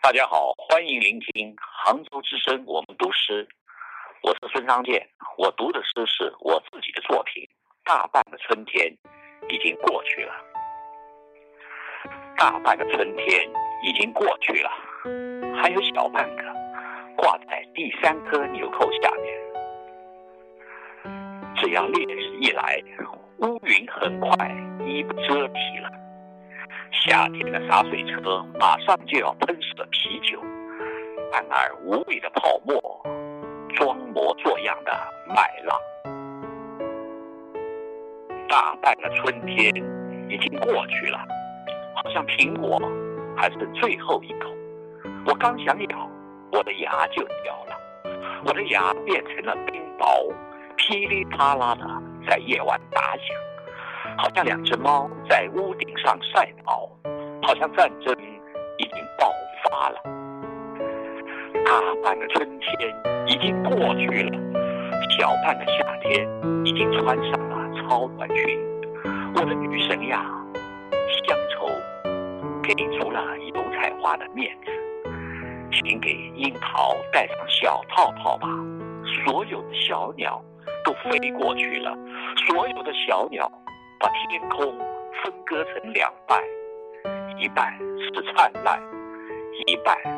大家好，欢迎聆听杭州之声，我们读诗。我是孙昌建，我读的诗是我自己的作品。大半个春天已经过去了，大半个春天已经过去了，还有小半个挂在第三颗纽扣下面。只要烈日一来，乌云很快衣不遮体了。夏天的洒水车马上就要喷死了啤酒，然而无谓的泡沫，装模作样的麦浪。大半个春天已经过去了，好像苹果还剩最后一口。我刚想咬，我的牙就掉了，我的牙变成了冰雹，噼里啪啦的在夜晚打响。好像两只猫在屋上赛跑，好像战争已经爆发了。大半个春天已经过去了，小半个夏天已经穿上了超短裙。我的女神呀，乡愁给足了油菜花的面子，请给樱桃戴上小套套吧。所有的小鸟都飞过去了，所有的小鸟。把天空分割成两半，一半是灿烂，一半。